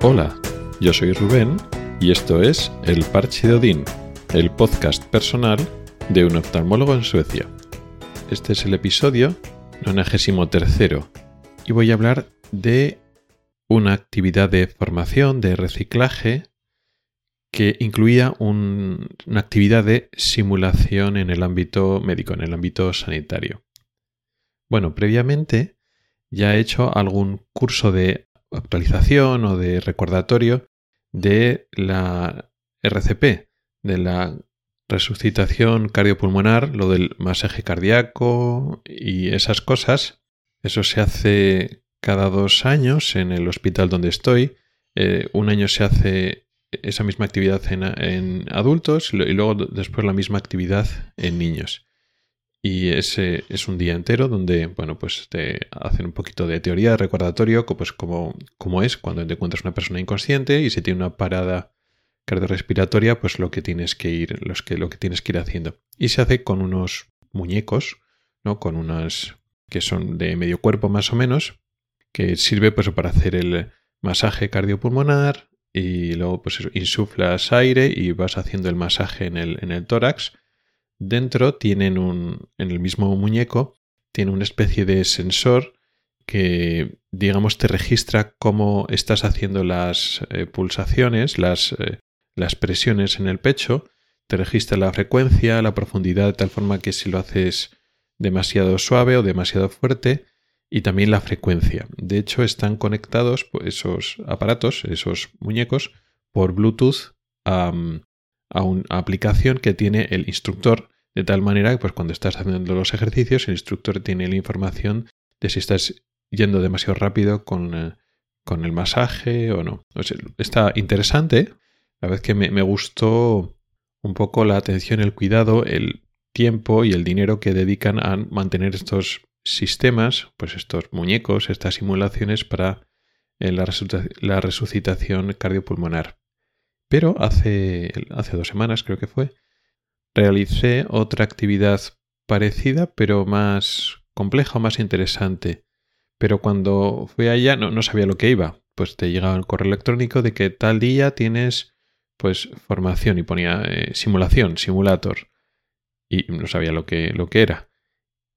Hola, yo soy Rubén y esto es El Parche de Odín, el podcast personal de un oftalmólogo en Suecia. Este es el episodio 93 y voy a hablar de una actividad de formación, de reciclaje, que incluía una actividad de simulación en el ámbito médico, en el ámbito sanitario. Bueno, previamente ya he hecho algún curso de actualización o de recordatorio de la RCP, de la resucitación cardiopulmonar, lo del masaje cardíaco y esas cosas. Eso se hace cada dos años en el hospital donde estoy. Eh, un año se hace esa misma actividad en adultos y luego después la misma actividad en niños. Y ese es un día entero donde, bueno, pues te hacen un poquito de teoría de recordatorio, pues como, es cuando te encuentras una persona inconsciente y si tiene una parada cardiorrespiratoria, pues lo que tienes que ir, los que, lo que tienes que ir haciendo. Y se hace con unos muñecos, ¿no? Con unas que son de medio cuerpo más o menos, que sirve pues para hacer el masaje cardiopulmonar y luego pues insuflas aire y vas haciendo el masaje en el, en el tórax Dentro tienen un, en el mismo muñeco, tiene una especie de sensor que, digamos, te registra cómo estás haciendo las eh, pulsaciones, las, eh, las presiones en el pecho, te registra la frecuencia, la profundidad, de tal forma que si lo haces demasiado suave o demasiado fuerte, y también la frecuencia. De hecho, están conectados pues, esos aparatos, esos muñecos, por Bluetooth a, a una aplicación que tiene el instructor, de tal manera que pues, cuando estás haciendo los ejercicios, el instructor tiene la información de si estás yendo demasiado rápido con, eh, con el masaje o no. está interesante. La vez que me, me gustó un poco la atención, el cuidado, el tiempo y el dinero que dedican a mantener estos sistemas, pues estos muñecos, estas simulaciones para eh, la, la resucitación cardiopulmonar. Pero hace, hace dos semanas creo que fue, realicé otra actividad parecida, pero más compleja o más interesante. Pero cuando fui allá no, no sabía lo que iba. Pues te llegaba el correo electrónico de que tal día tienes pues formación y ponía eh, simulación, simulator. Y no sabía lo que, lo que era.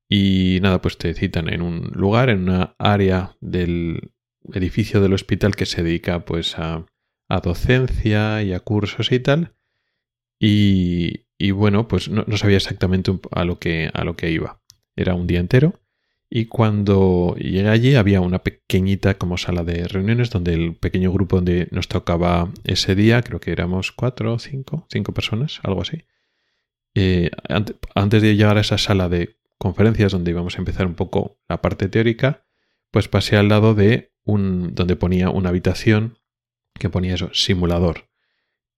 Y nada, pues te citan en un lugar, en una área del edificio del hospital que se dedica pues a a docencia y a cursos y tal. Y, bueno, pues no, sabía exactamente a lo, que, a lo que iba. Era un día entero. Y cuando llegué allí había una pequeñita como sala de reuniones donde el pequeño grupo donde nos tocaba ese día, creo que éramos cuatro o cinco, cinco personas, algo así. Eh, antes de llegar a esa sala de conferencias donde íbamos a empezar un poco la parte teórica, pues pasé al lado de un donde ponía una habitación que ponía eso, simulador.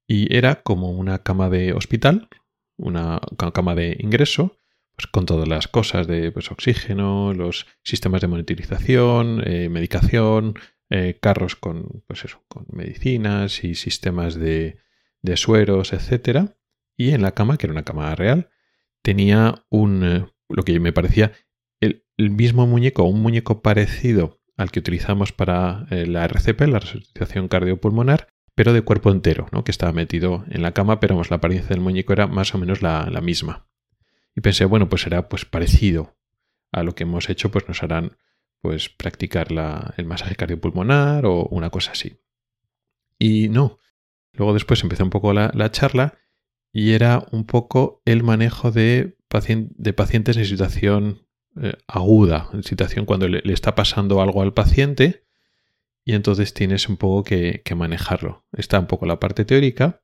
Y era como una cama de hospital, una cama de ingreso, pues con todas las cosas de pues, oxígeno, los sistemas de monitorización, eh, medicación, eh, carros con, pues eso, con medicinas y sistemas de, de sueros, etc. Y en la cama, que era una cama real, tenía un, eh, lo que me parecía el, el mismo muñeco, un muñeco parecido al que utilizamos para eh, la RCP, la resucitación cardiopulmonar, pero de cuerpo entero, ¿no? que estaba metido en la cama, pero la apariencia del muñeco era más o menos la, misma. Y pensé, bueno, pues será pues parecido a lo que hemos hecho, pues nos harán pues practicar el masaje cardiopulmonar o una cosa así. Y no. Luego después empezó un poco la, charla y era un poco el manejo de, de pacientes en situación eh, aguda, en situación cuando le, está pasando algo al paciente y entonces tienes un poco que, manejarlo. Está un poco la parte teórica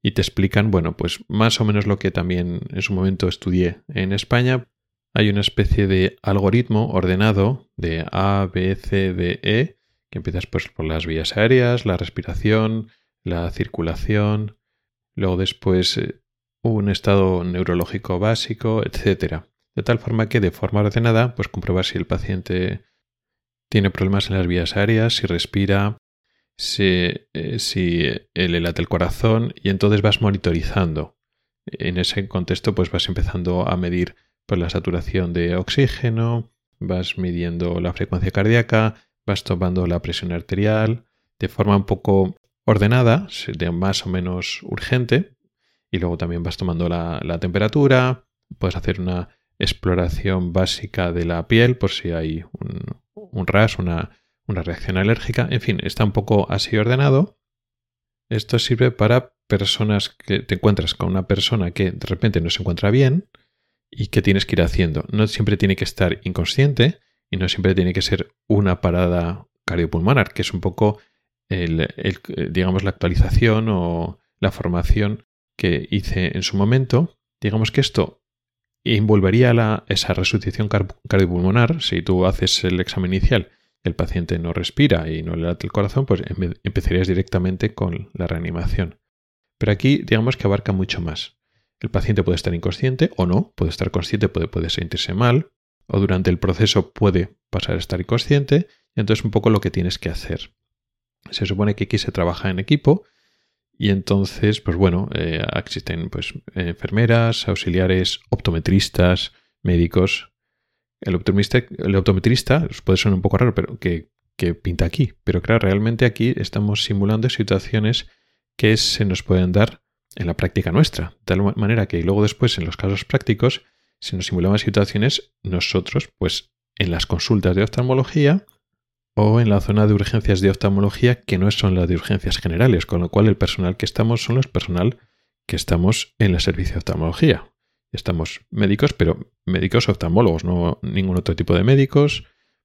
y te explican, bueno, pues más o menos lo que también en su momento estudié en España. Hay una especie de algoritmo ordenado de A, B, C, D, E, que empiezas pues por las vías aéreas, la respiración, la circulación, luego después eh, un estado neurológico básico, etcétera de tal forma que de forma ordenada, pues comprobar si el paciente tiene problemas en las vías aéreas, si respira, si, eh, si le late el corazón y entonces vas monitorizando. En ese contexto pues vas empezando a medir pues, la saturación de oxígeno, vas midiendo la frecuencia cardíaca, vas tomando la presión arterial, de forma un poco ordenada, de más o menos urgente, y luego también vas tomando la, temperatura, puedes hacer una exploración básica de la piel por si hay un, un ras, una, una reacción alérgica, en fin, está un poco así ordenado. Esto sirve para personas que te encuentras con una persona que de repente no se encuentra bien y que tienes que ir haciendo. No siempre tiene que estar inconsciente y no siempre tiene que ser una parada cardiopulmonar, que es un poco el, digamos la actualización o la formación que hice en su momento. Digamos que esto envolvería la, esa resucitación cardiopulmonar. Si tú haces el examen inicial el paciente no respira y no le late el corazón, pues empezarías directamente con la reanimación. Pero aquí digamos que abarca mucho más. El paciente puede estar inconsciente o no, puede estar consciente, puede, puede sentirse mal, o durante el proceso puede pasar a estar inconsciente, y entonces un poco lo que tienes que hacer. Se supone que aquí se trabaja en equipo, y entonces, pues bueno, eh, existen pues, enfermeras, auxiliares, optometristas, médicos, el optometrista, el optometrista puede sonar un poco raro, pero que, pinta aquí. Pero claro, realmente aquí estamos simulando situaciones que se nos pueden dar en la práctica nuestra. De tal manera que luego después, en los casos prácticos, se nos simulaban situaciones nosotros, pues en las consultas de oftalmología o en la zona de urgencias de oftalmología que no son las de urgencias generales, con lo cual el personal que estamos son los personal que estamos en el servicio de oftalmología. Estamos médicos, pero médicos oftalmólogos, no ningún otro tipo de médicos,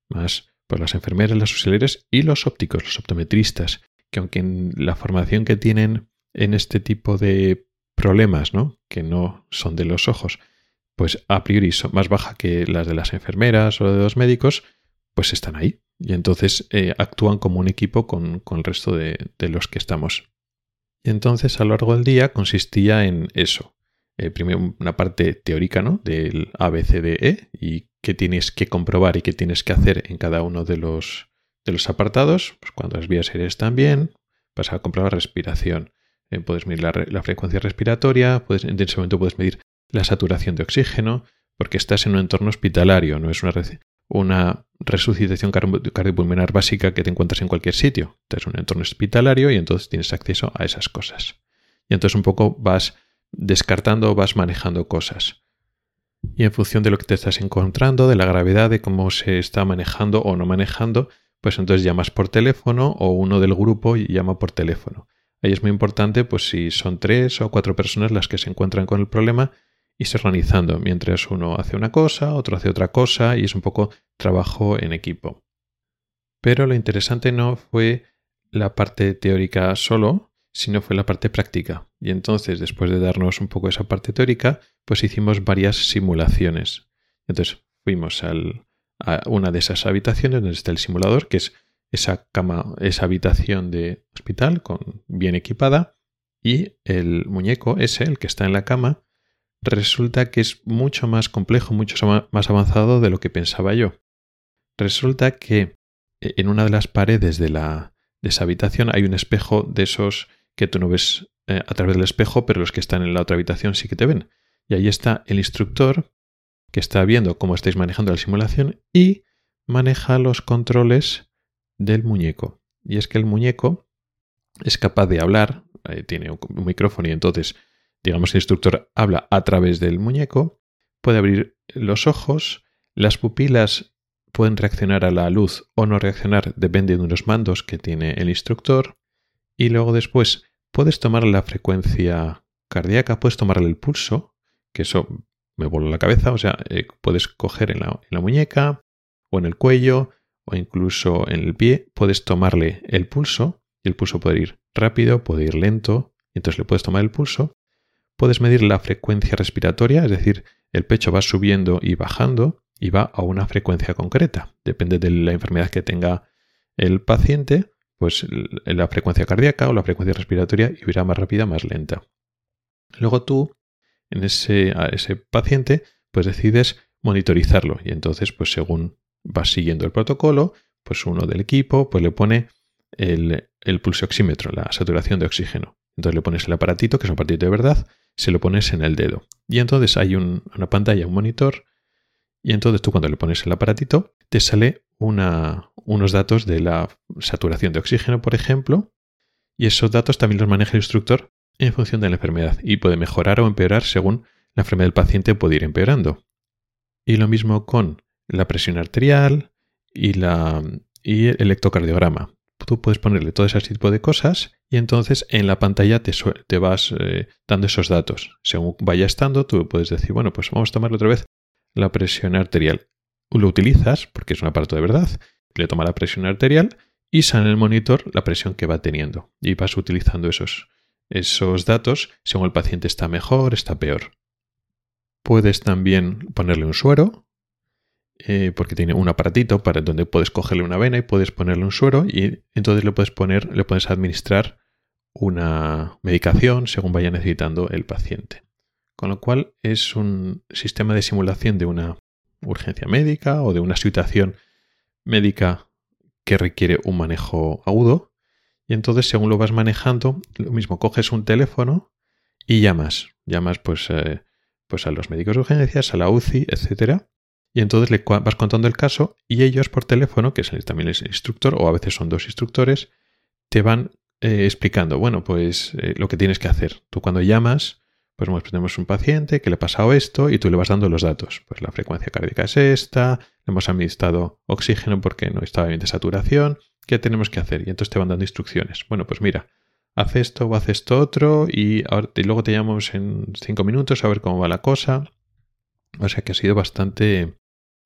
más pues las enfermeras, las auxiliares y los ópticos, los optometristas, que aunque la formación que tienen en este tipo de problemas, ¿no? que no son de los ojos, pues a priori son más baja que las de las enfermeras o de los médicos, pues están ahí. Y entonces eh, actúan como un equipo con, el resto de, de, los que estamos. Y entonces a lo largo del día consistía en eso, eh, primero una parte teórica ¿no? del ABCDE y qué tienes que comprobar y qué tienes que hacer en cada uno de los, de los apartados. Pues cuando las vías aéreas están bien, vas a comprobar respiración. Eh, puedes medir la, frecuencia respiratoria, en ese momento puedes medir la saturación de oxígeno, porque estás en un entorno hospitalario, no es una, una resucitación cardiopulmonar básica que te encuentras en cualquier sitio. Estás en un entorno hospitalario y entonces tienes acceso a esas cosas. Y entonces un poco vas descartando vas manejando cosas. Y en función de lo que te estás encontrando, de la gravedad, de cómo se está manejando o no manejando, pues entonces llamas por teléfono o uno del grupo llama por teléfono. Ahí es muy importante, pues si son tres o cuatro personas las que se encuentran con el problema, se organizando, mientras uno hace una cosa, otro hace otra cosa, y es un poco trabajo en equipo. Pero lo interesante no fue la parte teórica solo, sino fue la parte práctica. Y entonces, después de darnos un poco esa parte teórica, pues hicimos varias simulaciones. Entonces fuimos a una de esas habitaciones donde está el simulador, que es esa cama, esa habitación de hospital con, bien equipada, y el muñeco ese, el que está en la cama, resulta que es mucho más complejo, mucho más avanzado de lo que pensaba yo. Resulta que eh, en una de las paredes de, la, de esa habitación hay un espejo de esos que tú no ves eh, a través del espejo, pero los que están en la otra habitación sí que te ven. Y ahí está el instructor que está viendo cómo estáis manejando la simulación y maneja los controles del muñeco. Y es que el muñeco es capaz de hablar, eh, tiene un micrófono y entonces, digamos, el instructor habla a través del muñeco, puede abrir los ojos, las pupilas pueden reaccionar a la luz o no reaccionar, depende de unos mandos que tiene el instructor, y luego después puedes tomar la frecuencia cardíaca, puedes tomarle el pulso, que eso me voló la cabeza, o sea, eh, puedes coger en la, muñeca o en el cuello o incluso en el pie, puedes tomarle el pulso y el pulso puede ir rápido, puede ir lento, entonces le puedes tomar el pulso. Puedes medir la frecuencia respiratoria, es decir, el pecho va subiendo y bajando y va a una frecuencia concreta. Depende de la enfermedad que tenga el paciente, pues la frecuencia cardíaca o la frecuencia respiratoria irá más rápida, más lenta. Luego tú, en ese, a ese paciente, pues decides monitorizarlo y entonces, pues según vas siguiendo el protocolo, pues uno del equipo pues le pone el, el pulsioxímetro, la saturación de oxígeno. Entonces le pones el aparatito, que es un aparatito de verdad, se lo pones en el dedo. Y entonces hay una pantalla, un monitor, Y entonces tú cuando le pones el aparatito, te sale unos datos de la saturación de oxígeno, por ejemplo, y esos datos también los maneja el instructor en función de la enfermedad y puede mejorar o empeorar según la enfermedad del paciente puede ir empeorando. Y lo mismo con la presión arterial y, y el electrocardiograma. Tú puedes ponerle todo ese tipo de cosas y entonces en la pantalla te, te vas eh, dando esos datos. Según vaya estando, tú puedes decir, bueno, pues vamos a tomar otra vez la presión arterial. Lo utilizas porque es un aparato de verdad, le toma la presión arterial y sale en el monitor la presión que va teniendo. Y vas utilizando esos, esos datos según el paciente está mejor, está peor. Puedes también ponerle un suero, eh, porque tiene un aparatito para donde puedes cogerle una vena y puedes ponerle un suero y entonces le puedes poner, le puedes administrar una medicación según vaya necesitando el paciente. Con lo cual es un sistema de simulación de una urgencia médica o de una situación médica que requiere un manejo agudo. Y entonces, según lo vas manejando, lo mismo, coges un teléfono y llamas. Llamas pues, eh, pues a los médicos de urgencias, a la UCI, etc. Y entonces le vas contando el caso y ellos por teléfono, que es también el instructor, o a veces son dos instructores, te van eh, explicando, bueno, pues eh, lo que tienes que hacer. Tú cuando llamas, pues tenemos un paciente que le ha pasado esto y tú le vas dando los datos. Pues la frecuencia cardíaca es esta, le hemos administrado oxígeno porque no estaba bien de saturación, ¿qué tenemos que hacer? Y entonces te van dando instrucciones. Bueno, pues mira, haz esto o haz esto otro y, luego te llamamos en cinco minutos a ver cómo va la cosa. O sea que ha sido bastante...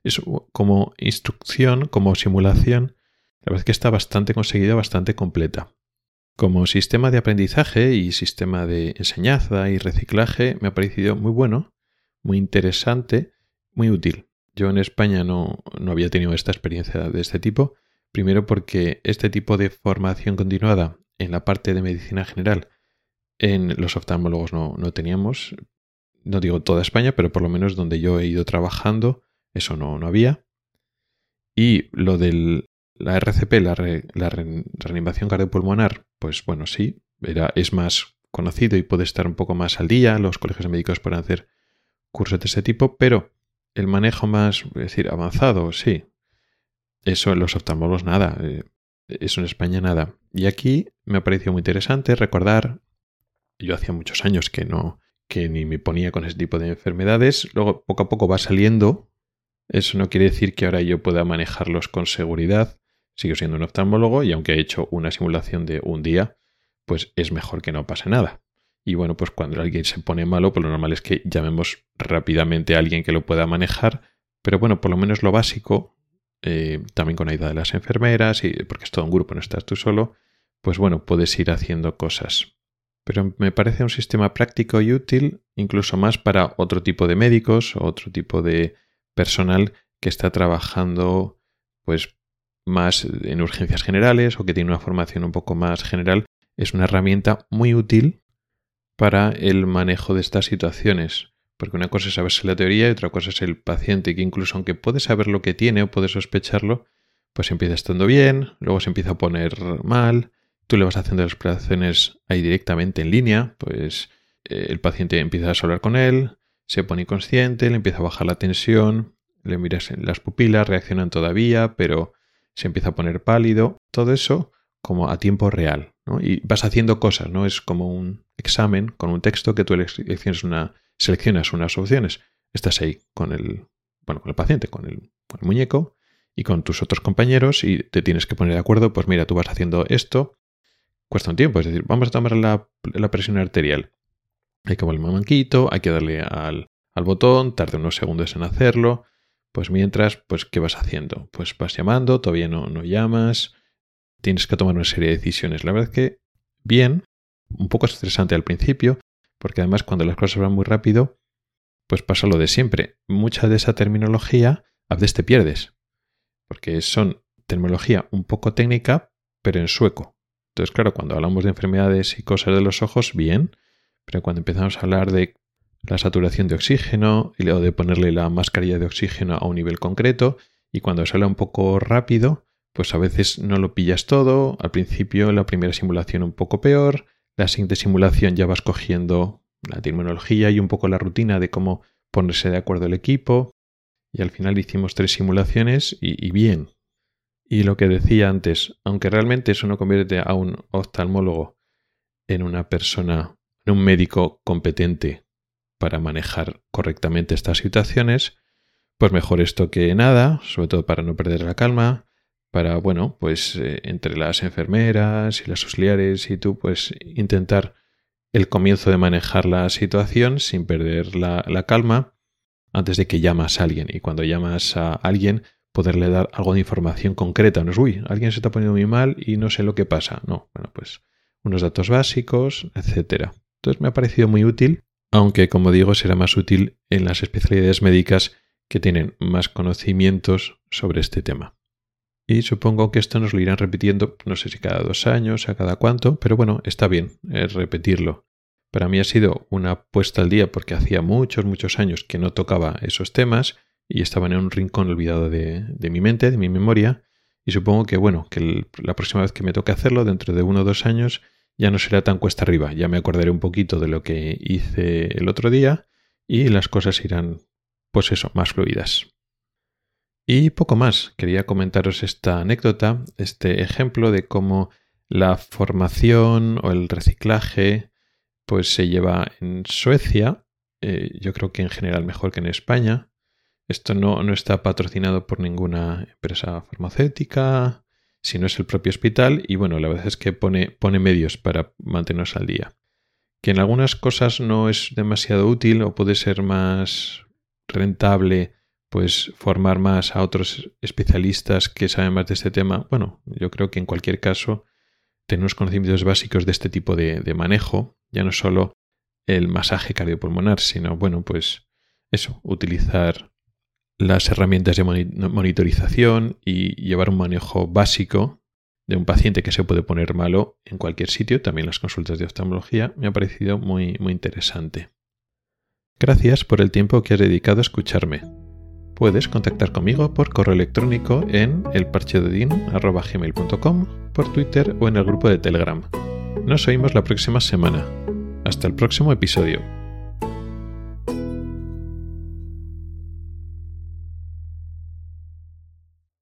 Es como instrucción, como simulación, la verdad es que está bastante conseguida, bastante completa. Como sistema de aprendizaje y sistema de enseñanza y reciclaje me ha parecido muy bueno, muy interesante, muy útil. Yo en España no, no había tenido esta experiencia de este tipo, primero porque este tipo de formación continuada en la parte de medicina general en los oftalmólogos no, no teníamos, no digo toda España, pero por lo menos donde yo he ido trabajando, eso no, no había. Y lo del la RCP, la, reanimación cardiopulmonar, pues bueno, sí, era, es más conocido y puede estar un poco más al día. Los colegios médicos pueden hacer cursos de ese tipo, pero el manejo más, es decir, avanzado, sí. Eso en los oftalmólogos nada. Eh, eso en España nada. Y aquí me ha parecido muy interesante recordar, yo hacía muchos años que no, que ni me ponía con ese tipo de enfermedades. Luego poco a poco va saliendo. Eso no quiere decir que ahora yo pueda manejarlos con seguridad, sigo siendo un oftalmólogo y aunque he hecho una simulación de un día, pues es mejor que no pase nada. Y bueno, pues cuando alguien se pone malo, pues lo normal es que llamemos rápidamente a alguien que lo pueda manejar, pero bueno, por lo menos lo básico, eh, también con ayuda de las enfermeras, y porque es todo un grupo, no estás tú solo, pues bueno, puedes ir haciendo cosas. Pero me parece un sistema práctico y útil, incluso más para otro tipo de médicos, otro tipo de personal que está trabajando pues más en urgencias generales o que tiene una formación un poco más general, es una herramienta muy útil para el manejo de estas situaciones. Porque una cosa es saberse la teoría y otra cosa es el paciente, que incluso aunque puede saber lo que tiene o puede sospecharlo, pues empieza estando bien, luego se empieza a poner mal, tú le vas haciendo las exploraciones ahí directamente en línea, pues eh, el paciente empieza a hablar con él, se pone inconsciente, le empieza a bajar la tensión, le miras en las pupilas, reaccionan todavía, pero se empieza a poner pálido, todo eso como a tiempo real. ¿no? Y vas haciendo cosas, ¿no? Es como un examen con un texto que tú una, seleccionas unas opciones. Estás ahí con el, bueno, con el paciente, con el, muñeco y con tus otros compañeros y te tienes que poner de acuerdo, pues mira, tú vas haciendo esto, cuesta un tiempo, es decir, vamos a tomar la, presión arterial. Hay que un manquito, hay que darle al, al botón, tarda unos segundos en hacerlo, pues mientras, pues, ¿qué vas haciendo? Pues vas llamando, todavía no, no llamas, tienes que tomar una serie de decisiones. La verdad es que bien, un poco estresante al principio, porque además cuando las cosas van muy rápido, pues pasa lo de siempre. Mucha de esa terminología a veces te pierdes, porque son terminología un poco técnica, pero en sueco. Entonces, claro, cuando hablamos de enfermedades y cosas de los ojos, bien, pero cuando empezamos a hablar de la saturación de oxígeno y luego de ponerle la mascarilla de oxígeno a un nivel concreto y cuando sale un poco rápido, pues a veces no lo pillas todo, al principio la primera simulación un poco peor, la siguiente simulación ya vas cogiendo la terminología y un poco la rutina de cómo ponerse de acuerdo el equipo Y al final hicimos tres simulaciones y, bien. Y lo que decía antes, aunque realmente eso no convierte a un oftalmólogo en una persona, un médico competente para manejar correctamente estas situaciones, pues mejor esto que nada, sobre todo para no perder la calma, para, bueno, pues eh, entre las enfermeras y las auxiliares y tú, pues intentar el comienzo de manejar la situación sin perder la, la calma antes de que llamas a alguien. Y cuando llamas a alguien, poderle dar algo de información concreta. No es, uy, alguien se está poniendo muy mal y no sé lo que pasa. No, bueno, pues unos datos básicos, etcétera. Entonces me ha parecido muy útil, aunque como digo será más útil en las especialidades médicas que tienen más conocimientos sobre este tema. Y supongo que esto nos lo irán repitiendo, no sé si cada dos años, a cada cuánto, pero bueno, está bien es repetirlo. Para mí ha sido una puesta al día porque hacía muchos, muchos años que no tocaba esos temas y estaban en un rincón olvidado de, de mi mente, de mi memoria. Y supongo que, bueno, que la próxima vez que me toque hacerlo, dentro de uno o dos años, ya no será tan cuesta arriba. Ya me acordaré un poquito de lo que hice el otro día y las cosas irán, pues eso, más fluidas. Y poco más. Quería comentaros esta anécdota, este ejemplo de cómo la formación o el reciclaje pues se lleva en Suecia. Eh, yo creo que en general mejor que en España. Esto no, no está patrocinado por ninguna empresa farmacéutica, si no es el propio hospital y bueno, la verdad es que pone, pone medios para mantenernos al día. Que en algunas cosas no es demasiado útil o puede ser más rentable pues formar más a otros especialistas que saben más de este tema. Bueno, yo creo que en cualquier caso tener unos conocimientos básicos de este tipo de, de manejo, ya no solo el masaje cardiopulmonar, sino bueno, pues eso, utilizar las herramientas de monitorización y llevar un manejo básico de un paciente que se puede poner malo en cualquier sitio, también las consultas de oftalmología, me ha parecido muy, muy interesante. Gracias por el tiempo que has dedicado a escucharme. Puedes contactar conmigo por correo electrónico en elparchedodin.com, por Twitter o en el grupo de Telegram. Nos oímos la próxima semana. Hasta el próximo episodio.